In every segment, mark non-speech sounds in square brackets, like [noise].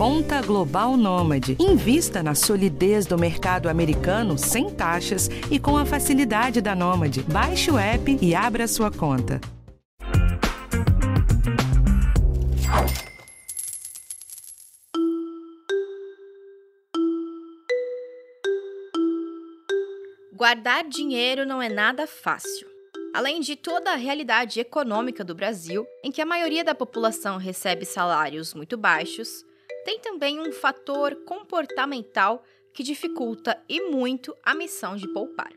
Conta Global Nômade. Invista na solidez do mercado americano sem taxas e com a facilidade da Nômade. Baixe o app e abra sua conta. Guardar dinheiro não é nada fácil. Além de toda a realidade econômica do Brasil, em que a maioria da população recebe salários muito baixos, tem também um fator comportamental que dificulta e muito a missão de poupar.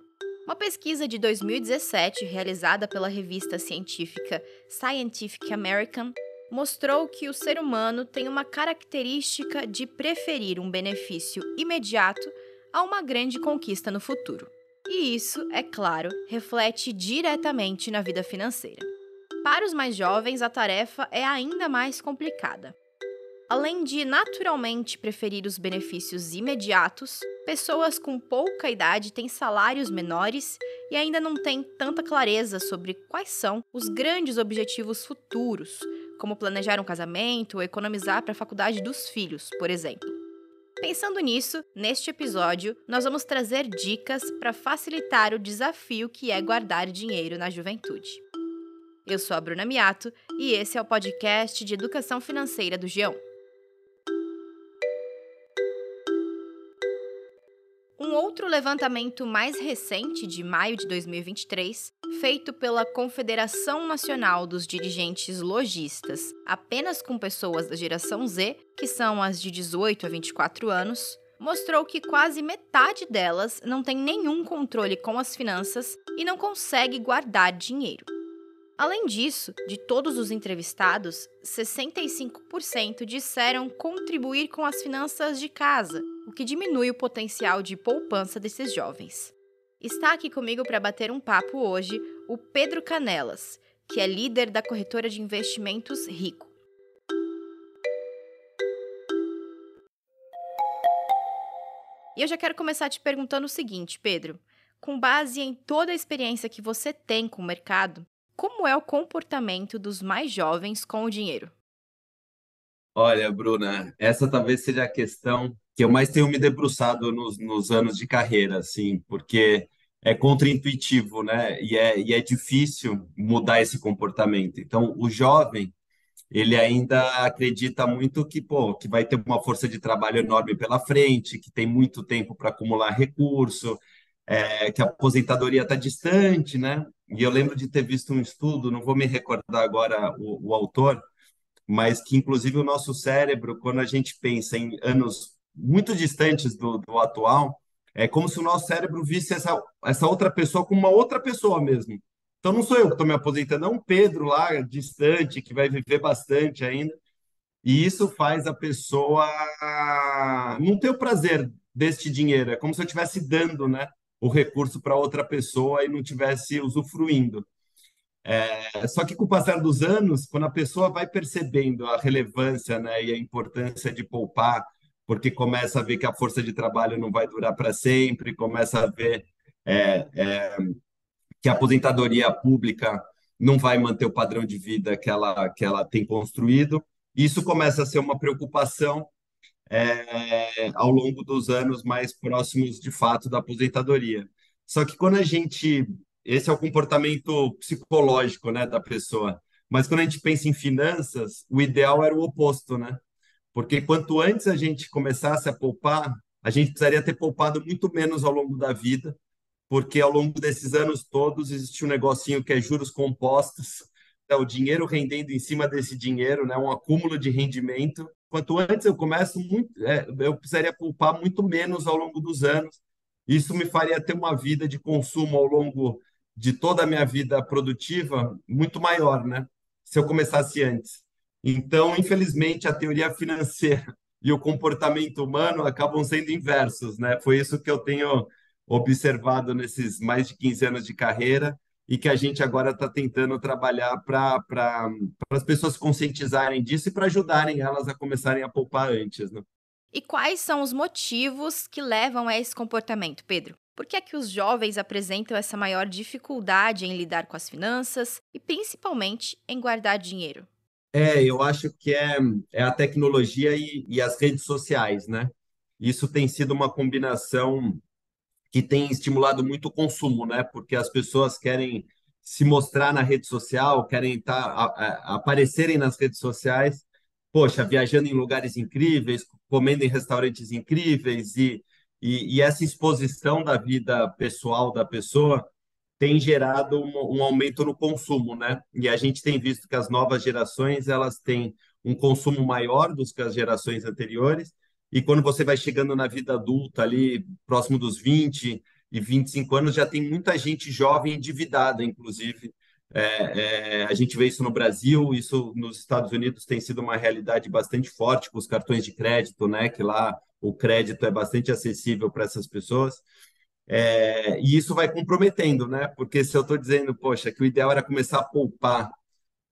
Uma pesquisa de 2017, realizada pela revista científica Scientific American, mostrou que o ser humano tem uma característica de preferir um benefício imediato a uma grande conquista no futuro. E isso, é claro, reflete diretamente na vida financeira. Para os mais jovens, a tarefa é ainda mais complicada. Além de naturalmente preferir os benefícios imediatos, pessoas com pouca idade têm salários menores e ainda não têm tanta clareza sobre quais são os grandes objetivos futuros, como planejar um casamento ou economizar para a faculdade dos filhos, por exemplo. Pensando nisso, neste episódio, nós vamos trazer dicas para facilitar o desafio que é guardar dinheiro na juventude. Eu sou a Bruna Miato e esse é o podcast de educação financeira do Geão. Outro levantamento mais recente, de maio de 2023, feito pela Confederação Nacional dos Dirigentes Logistas, apenas com pessoas da geração Z, que são as de 18 a 24 anos, mostrou que quase metade delas não tem nenhum controle com as finanças e não consegue guardar dinheiro. Além disso, de todos os entrevistados, 65% disseram contribuir com as finanças de casa, o que diminui o potencial de poupança desses jovens. Está aqui comigo para bater um papo hoje o Pedro Canelas, que é líder da corretora de investimentos Rico. E eu já quero começar te perguntando o seguinte, Pedro: com base em toda a experiência que você tem com o mercado, como é o comportamento dos mais jovens com o dinheiro? Olha, Bruna, essa talvez seja a questão que eu mais tenho me debruçado nos, nos anos de carreira, assim, porque é contraintuitivo, né? E é, e é difícil mudar esse comportamento. Então, o jovem, ele ainda acredita muito que, pô, que vai ter uma força de trabalho enorme pela frente, que tem muito tempo para acumular recurso, é, que a aposentadoria está distante, né? E eu lembro de ter visto um estudo, não vou me recordar agora o, o autor, mas que inclusive o nosso cérebro, quando a gente pensa em anos muito distantes do, do atual, é como se o nosso cérebro visse essa, essa outra pessoa como uma outra pessoa mesmo. Então não sou eu que estou me aposentando, é um Pedro lá, distante, que vai viver bastante ainda. E isso faz a pessoa não ter o prazer deste dinheiro. É como se eu estivesse dando né, o recurso para outra pessoa e não estivesse usufruindo. É, só que com o passar dos anos, quando a pessoa vai percebendo a relevância né, e a importância de poupar, porque começa a ver que a força de trabalho não vai durar para sempre, começa a ver é, é, que a aposentadoria pública não vai manter o padrão de vida que ela, que ela tem construído. Isso começa a ser uma preocupação é, ao longo dos anos mais próximos, de fato, da aposentadoria. Só que quando a gente. Esse é o comportamento psicológico né, da pessoa. Mas quando a gente pensa em finanças, o ideal era o oposto, né? Porque quanto antes a gente começasse a poupar, a gente precisaria ter poupado muito menos ao longo da vida, porque ao longo desses anos todos existe um negocinho que é juros compostos, é o dinheiro rendendo em cima desse dinheiro, né, um acúmulo de rendimento. Quanto antes eu começo muito, é, eu precisaria poupar muito menos ao longo dos anos. Isso me faria ter uma vida de consumo ao longo de toda a minha vida produtiva muito maior, né? Se eu começasse antes. Então, infelizmente, a teoria financeira e o comportamento humano acabam sendo inversos, né? Foi isso que eu tenho observado nesses mais de 15 anos de carreira e que a gente agora está tentando trabalhar para as pessoas conscientizarem disso e para ajudarem elas a começarem a poupar antes. Né? E quais são os motivos que levam a esse comportamento, Pedro? Por que é que os jovens apresentam essa maior dificuldade em lidar com as finanças e principalmente em guardar dinheiro? É, eu acho que é, é a tecnologia e, e as redes sociais, né? Isso tem sido uma combinação que tem estimulado muito o consumo, né? Porque as pessoas querem se mostrar na rede social, querem estar, a, a, aparecerem nas redes sociais, poxa, viajando em lugares incríveis, comendo em restaurantes incríveis e, e, e essa exposição da vida pessoal da pessoa tem gerado um, um, aumento no consumo, né? E a gente tem visto que as novas gerações elas têm um consumo maior do que as gerações anteriores. E quando você vai chegando na vida adulta ali, próximo dos 20 e 25 anos, já tem muita gente jovem endividada, inclusive. É, é, a gente vê isso no Brasil, isso nos Estados Unidos tem sido uma realidade bastante forte com os cartões de crédito, né? Que lá o crédito é bastante acessível para essas pessoas. É, e isso vai comprometendo, né? Porque se eu estou dizendo, poxa, que o ideal era começar a poupar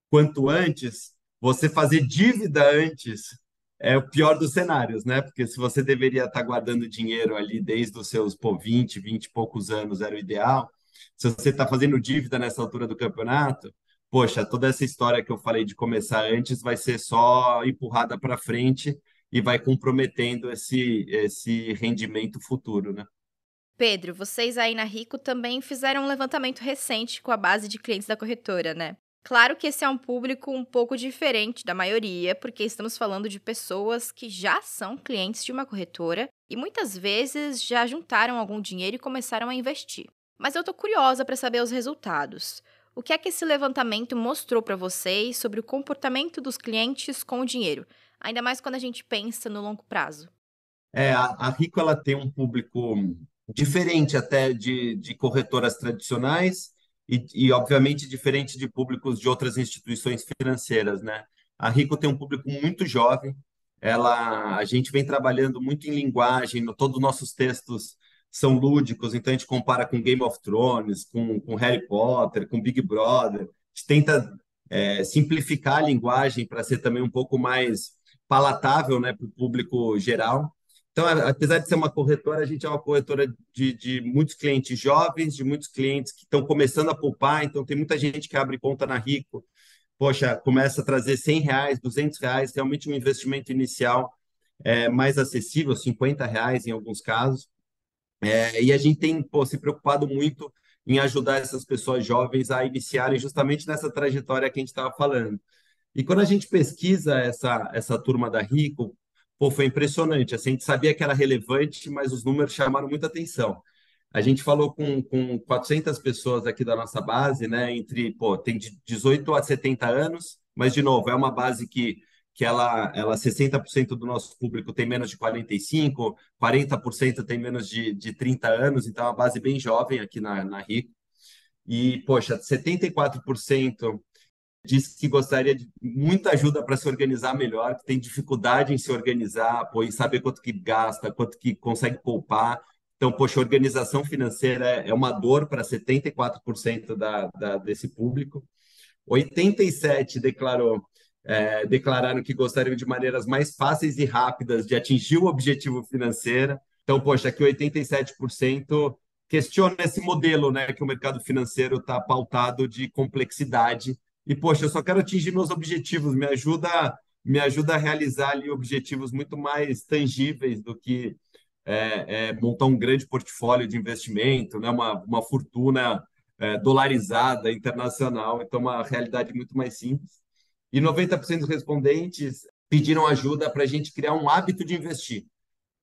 quanto antes, você fazer dívida antes é o pior dos cenários, né? Porque se você deveria estar guardando dinheiro ali desde os seus pô, 20, 20 e poucos anos era o ideal, se você está fazendo dívida nessa altura do campeonato, poxa, toda essa história que eu falei de começar antes vai ser só empurrada para frente e vai comprometendo esse, esse rendimento futuro, né? Pedro, vocês aí na Rico também fizeram um levantamento recente com a base de clientes da corretora, né? Claro que esse é um público um pouco diferente da maioria, porque estamos falando de pessoas que já são clientes de uma corretora e muitas vezes já juntaram algum dinheiro e começaram a investir. Mas eu tô curiosa para saber os resultados. O que é que esse levantamento mostrou para vocês sobre o comportamento dos clientes com o dinheiro, ainda mais quando a gente pensa no longo prazo? É, a, a Rico ela tem um público diferente até de, de corretoras tradicionais e, e, obviamente, diferente de públicos de outras instituições financeiras, né? A Rico tem um público muito jovem, ela, a gente vem trabalhando muito em linguagem, no, todos os nossos textos são lúdicos, então a gente compara com Game of Thrones, com, com Harry Potter, com Big Brother, a gente tenta é, simplificar a linguagem para ser também um pouco mais palatável né, para o público geral. Então, apesar de ser uma corretora, a gente é uma corretora de, de muitos clientes jovens, de muitos clientes que estão começando a poupar. Então, tem muita gente que abre conta na Rico, poxa, começa a trazer 100 reais, 200 reais, realmente um investimento inicial é, mais acessível, 50 reais em alguns casos. É, e a gente tem pô, se preocupado muito em ajudar essas pessoas jovens a iniciarem justamente nessa trajetória que a gente estava falando. E quando a gente pesquisa essa, essa turma da Rico, pô, foi impressionante. Assim, a gente sabia que era relevante, mas os números chamaram muita atenção. A gente falou com, com 400 pessoas aqui da nossa base, né? Entre, pô, tem de 18 a 70 anos, mas, de novo, é uma base que, que ela, ela 60% do nosso público tem menos de 45, 40% tem menos de, de 30 anos, então é uma base bem jovem aqui na, na Rico. E, poxa, 74% disse que gostaria de muita ajuda para se organizar melhor, que tem dificuldade em se organizar, em saber quanto que gasta, quanto que consegue poupar. Então, poxa, organização financeira é, é uma dor para 74% da, da, desse público. 87 declarou, é, declararam que gostariam de maneiras mais fáceis e rápidas de atingir o objetivo financeiro. Então, poxa, aqui 87% questiona esse modelo, né, que o mercado financeiro está pautado de complexidade e, poxa, eu só quero atingir meus objetivos, me ajuda, me ajuda a realizar ali objetivos muito mais tangíveis do que é, é, montar um grande portfólio de investimento, né? uma, uma fortuna é, dolarizada internacional. Então, uma realidade muito mais simples. E 90% dos respondentes pediram ajuda para a gente criar um hábito de investir.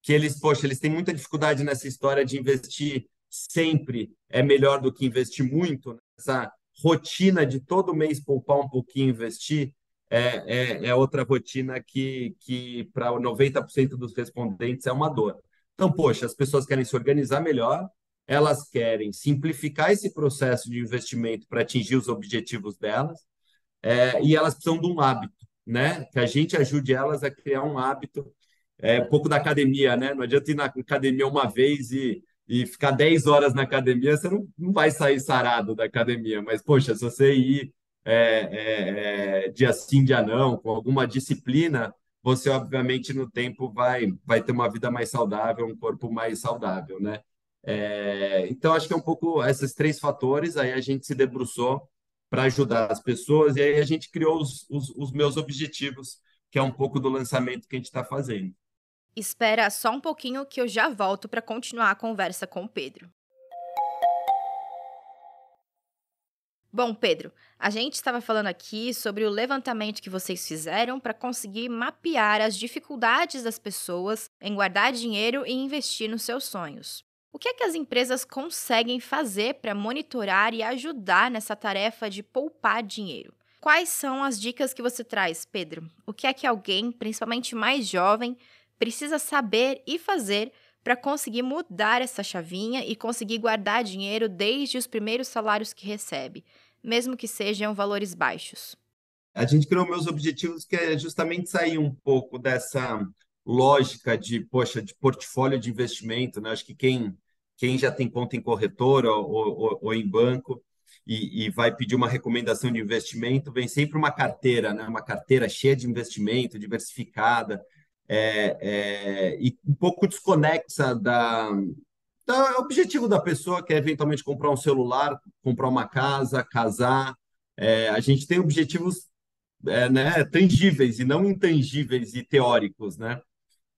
Que eles, poxa, eles têm muita dificuldade nessa história de investir sempre é melhor do que investir muito. Né? Essa, rotina de todo mês poupar um pouquinho, investir, é, é, é outra rotina que, que para 90% dos respondentes é uma dor. Então, poxa, as pessoas querem se organizar melhor, elas querem simplificar esse processo de investimento para atingir os objetivos delas, é, e elas precisam de um hábito, né? Que a gente ajude elas a criar um hábito, é, um pouco da academia, né? Não adianta ir na academia uma vez e e ficar 10 horas na academia, você não, não vai sair sarado da academia. Mas, poxa, se você ir é, é, é, dia sim, dia não, com alguma disciplina, você, obviamente, no tempo vai, vai ter uma vida mais saudável, um corpo mais saudável, né? É, então, acho que é um pouco esses três fatores, aí a gente se debruçou para ajudar as pessoas. E aí a gente criou os, os, os meus objetivos, que é um pouco do lançamento que a gente está fazendo. Espera só um pouquinho que eu já volto para continuar a conversa com o Pedro. Bom, Pedro, a gente estava falando aqui sobre o levantamento que vocês fizeram para conseguir mapear as dificuldades das pessoas em guardar dinheiro e investir nos seus sonhos. O que é que as empresas conseguem fazer para monitorar e ajudar nessa tarefa de poupar dinheiro? Quais são as dicas que você traz, Pedro? O que é que alguém, principalmente mais jovem, precisa saber e fazer para conseguir mudar essa chavinha e conseguir guardar dinheiro desde os primeiros salários que recebe, mesmo que sejam valores baixos? A gente criou meus objetivos que é justamente sair um pouco dessa lógica de, poxa, de portfólio de investimento, né? Acho que quem, quem já tem conta em corretora ou, ou, ou em banco e, e, vai pedir uma recomendação de investimento, vem sempre uma carteira, né? Uma carteira cheia de investimento, diversificada, é, é, e um pouco desconexa da, da objetivo da pessoa, que é eventualmente comprar um celular, comprar uma casa, casar. É, a gente tem objetivos é, né, tangíveis e não intangíveis e teóricos, né?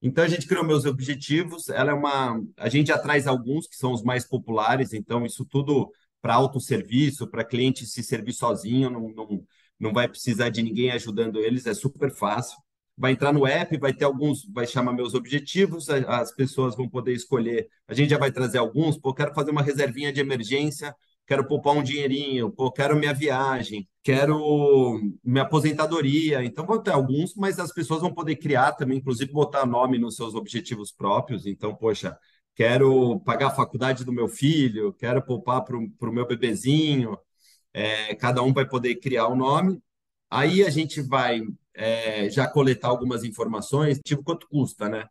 Então a gente criou meus objetivos. Ela é uma, a gente traz alguns que são os mais populares. Então isso tudo para autosserviço, para cliente se servir sozinho, não, não, não vai precisar de ninguém ajudando eles. É super fácil vai entrar no app, vai ter alguns, vai chamar meus objetivos, as pessoas vão poder escolher. A gente já vai trazer alguns, pô, quero fazer uma reservinha de emergência, quero poupar um dinheirinho, pô, quero minha viagem, quero minha aposentadoria. Então vão ter alguns, mas as pessoas vão poder criar também, inclusive botar nome nos seus objetivos próprios. Então, poxa, quero pagar a faculdade do meu filho, quero poupar para o meu bebezinho. É, cada um vai poder criar o um nome. Aí a gente vai é, já coletar algumas informações, tipo quanto custa, né?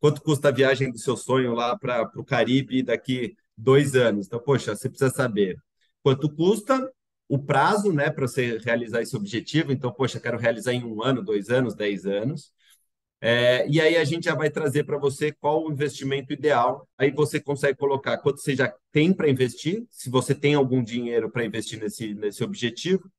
Quanto custa a viagem do seu sonho lá para o Caribe daqui dois anos? Então, poxa, você precisa saber quanto custa, o prazo, né, para você realizar esse objetivo. Então, poxa, quero realizar em um ano, dois anos, dez anos. É, e aí a gente já vai trazer para você qual o investimento ideal. Aí você consegue colocar quanto você já tem para investir, se você tem algum dinheiro para investir nesse, nesse objetivo,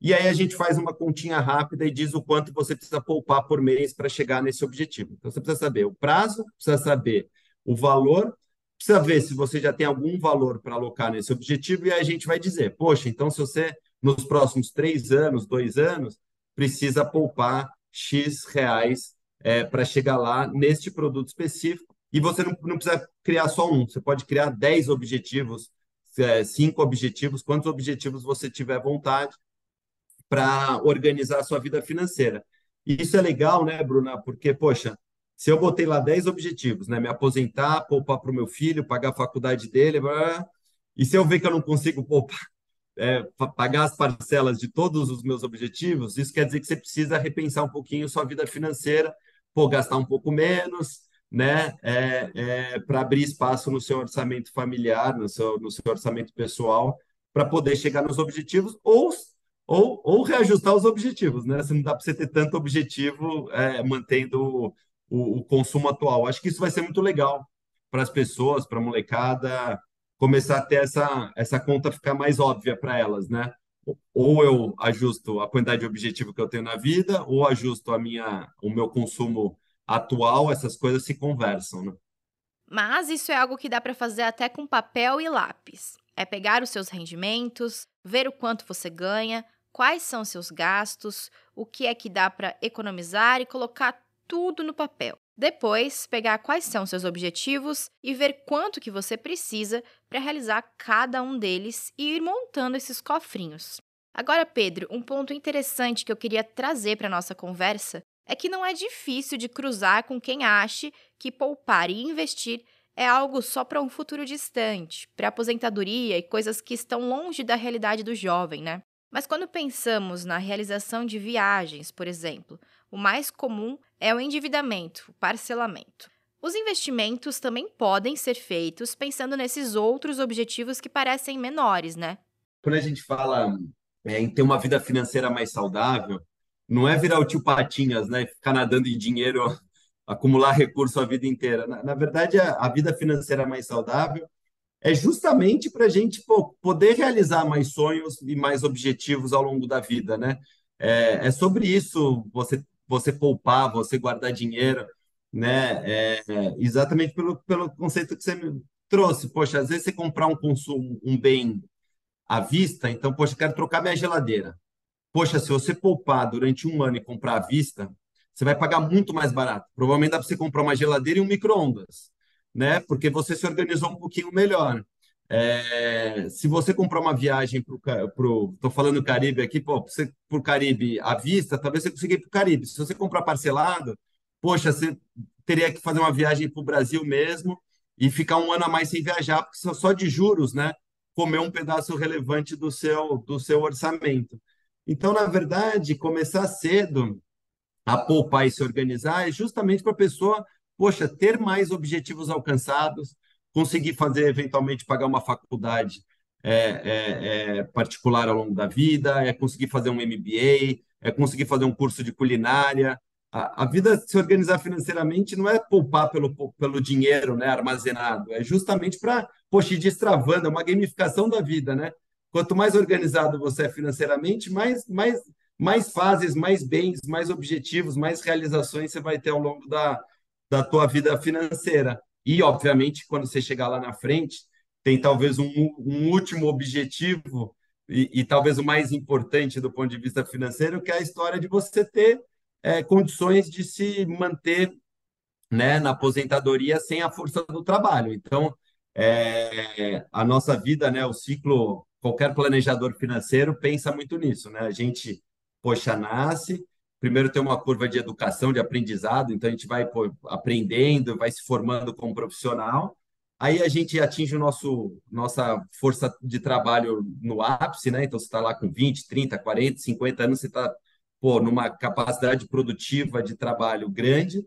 e aí a gente faz uma continha rápida e diz o quanto você precisa poupar por mês para chegar nesse objetivo. Então você precisa saber o prazo, precisa saber o valor, precisa ver se você já tem algum valor para alocar nesse objetivo, e aí a gente vai dizer, poxa, então se você, nos próximos três anos, dois anos, precisa poupar X reais é, para chegar lá neste produto específico, e você não, não precisa criar só um, você pode criar dez objetivos, é, cinco objetivos, quantos objetivos você tiver vontade, para organizar a sua vida financeira. E isso é legal, né, Bruna? Porque, poxa, se eu botei lá 10 objetivos, né? Me aposentar, poupar para o meu filho, pagar a faculdade dele, blá, e se eu ver que eu não consigo poupar, [laughs] é, pagar as parcelas de todos os meus objetivos, isso quer dizer que você precisa repensar um pouquinho sua vida financeira, pô, gastar um pouco menos, né? É, é, para abrir espaço no seu orçamento familiar, no seu, no seu orçamento pessoal, para poder chegar nos objetivos, ou ou, ou reajustar os objetivos, né? Se não dá para você ter tanto objetivo é, mantendo o, o, consumo atual. Acho que isso vai ser muito legal para as pessoas, para a molecada, começar a ter essa, essa conta ficar mais óbvia para elas, né? Ou eu ajusto a quantidade de objetivo que eu tenho na vida, ou ajusto a minha, o meu consumo atual, essas coisas se conversam, né? Mas isso é algo que dá para fazer até com papel e lápis. É pegar os seus rendimentos, ver o quanto você ganha, quais são seus gastos, o que é que dá para economizar e colocar tudo no papel. Depois, pegar quais são seus objetivos e ver quanto que você precisa para realizar cada um deles e ir montando esses cofrinhos. Agora, Pedro, um ponto interessante que eu queria trazer para nossa conversa é que não é difícil de cruzar com quem ache que poupar e investir é algo só para um futuro distante, para aposentadoria e coisas que estão longe da realidade do jovem, né? Mas quando pensamos na realização de viagens, por exemplo, o mais comum é o endividamento, o parcelamento. Os investimentos também podem ser feitos pensando nesses outros objetivos que parecem menores, né? Quando a gente fala é, em ter uma vida financeira mais saudável, não é virar o tio Patinhas, né? Ficar nadando em dinheiro, [laughs] acumular recurso a vida inteira. Na, na verdade, a, a vida financeira mais saudável é justamente para a gente pô, poder realizar mais sonhos e mais objetivos ao longo da vida, né? É, é sobre isso você você poupar, você guardar dinheiro, né? É, exatamente pelo, pelo conceito que você me trouxe. Poxa, às vezes você comprar um consumo, um bem à vista, então, poxa, quero trocar minha geladeira. Poxa, se você poupar durante um ano e comprar à vista, você vai pagar muito mais barato. Provavelmente dá para você comprar uma geladeira e um micro-ondas, né? Porque você se organizou um pouquinho melhor. É, se você comprar uma viagem para o. Estou falando Caribe aqui, para o Caribe à vista, talvez você consiga ir para o Caribe. Se você comprar parcelado, poxa, você teria que fazer uma viagem para o Brasil mesmo e ficar um ano a mais sem viajar, porque só de juros, né? Comer um pedaço relevante do seu, do seu orçamento. Então, na verdade, começar cedo a poupar e se organizar é justamente para a pessoa, poxa, ter mais objetivos alcançados, conseguir fazer, eventualmente, pagar uma faculdade é, é, é, particular ao longo da vida, é conseguir fazer um MBA, é conseguir fazer um curso de culinária. A, a vida se organizar financeiramente não é poupar pelo, pelo dinheiro né, armazenado, é justamente para, poxa, ir destravando, é uma gamificação da vida, né? Quanto mais organizado você é financeiramente, mais, mais mais fases, mais bens, mais objetivos, mais realizações você vai ter ao longo da, da tua vida financeira. E, obviamente, quando você chegar lá na frente, tem talvez um, um último objetivo e, e, talvez o mais importante do ponto de vista financeiro, que é a história de você ter é, condições de se manter né, na aposentadoria sem a força do trabalho. Então, é, a nossa vida, né, o ciclo, qualquer planejador financeiro pensa muito nisso. Né? A gente poxa, nasce, primeiro tem uma curva de educação, de aprendizado, então a gente vai pô, aprendendo, vai se formando como profissional. Aí a gente atinge o nosso nossa força de trabalho no ápice, né? Então você está lá com 20, 30, 40, 50 anos, você está numa capacidade produtiva de trabalho grande.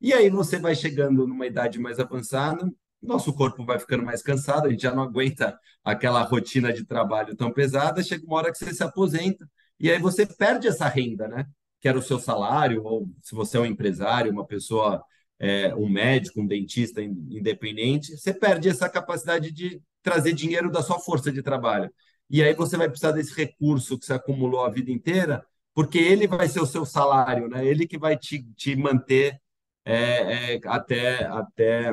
E aí você vai chegando numa idade mais avançada, nosso corpo vai ficando mais cansado, a gente já não aguenta aquela rotina de trabalho tão pesada, chega uma hora que você se aposenta, e aí você perde essa renda, né? Que era o seu salário, ou se você é um empresário, uma pessoa, é, um médico, um dentista independente, você perde essa capacidade de trazer dinheiro da sua força de trabalho. E aí você vai precisar desse recurso que você acumulou a vida inteira, porque ele vai ser o seu salário, né? Ele que vai te, te manter é, é, até, até,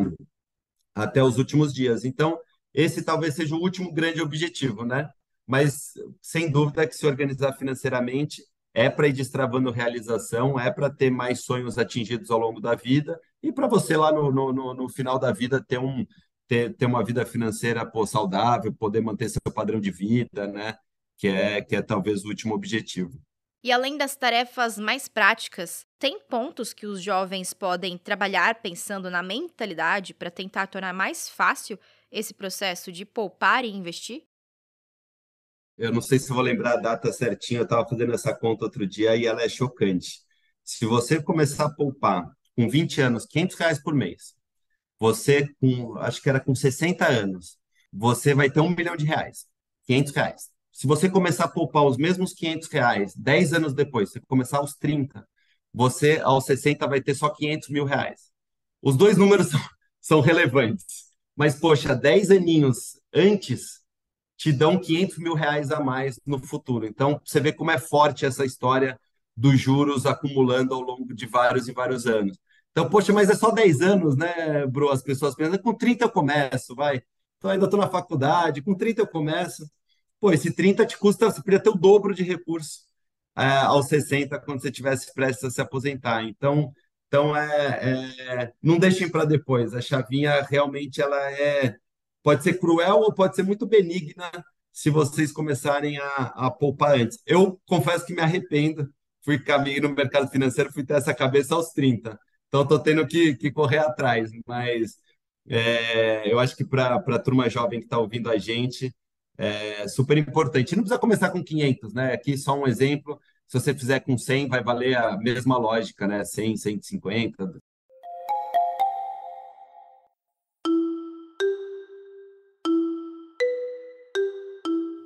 até os últimos dias. Então, esse talvez seja o último grande objetivo, né? mas sem dúvida que se organizar financeiramente é para ir destravando realização, é para ter mais sonhos atingidos ao longo da vida e para você lá no, no, no, final da vida ter, um, ter, ter uma vida financeira pô, saudável, poder manter seu padrão de vida, né? Que é, que é talvez o último objetivo. E além das tarefas mais práticas, tem pontos que os jovens podem trabalhar pensando na mentalidade para tentar tornar mais fácil esse processo de poupar e investir? Eu não sei se vou lembrar a data certinha, eu estava fazendo essa conta outro dia e ela é chocante. Se você começar a poupar com 20 anos, 500 reais por mês, você com, acho que era com 60 anos, você vai ter um milhão de reais, 500 reais. Se você começar a poupar os mesmos 500 reais 10 anos depois, você começar aos 30, você aos 60 vai ter só 500 mil reais. Os dois números [laughs] são, são relevantes. Mas, poxa, 10 aninhos antes, te dão 500 mil reais a mais no futuro. Então, você vê como é forte essa história dos juros acumulando ao longo de vários e vários anos. Então, poxa, mas é só 10 anos, né, bro? As pessoas pensam, com 30 eu começo, vai. Então, ainda estou na faculdade, com 30 eu começo. Pô, esse 30 te custa, você podia ter o dobro de recurso é, aos 60, quando você tivesse prestes a se aposentar. Então, então é, é não deixem para depois. A chavinha realmente ela é pode ser cruel ou pode ser muito benigna se vocês começarem a, a poupar antes. Eu confesso que me arrependo, fui caminho no mercado financeiro, fui ter essa cabeça aos 30. Então, estou tendo que, que correr atrás, mas é, eu acho que para a turma jovem que está ouvindo a gente, é super importante. Não precisa começar com 500, né? Aqui só um exemplo. Se você fizer com 100, vai valer a mesma lógica, né? 100, 150,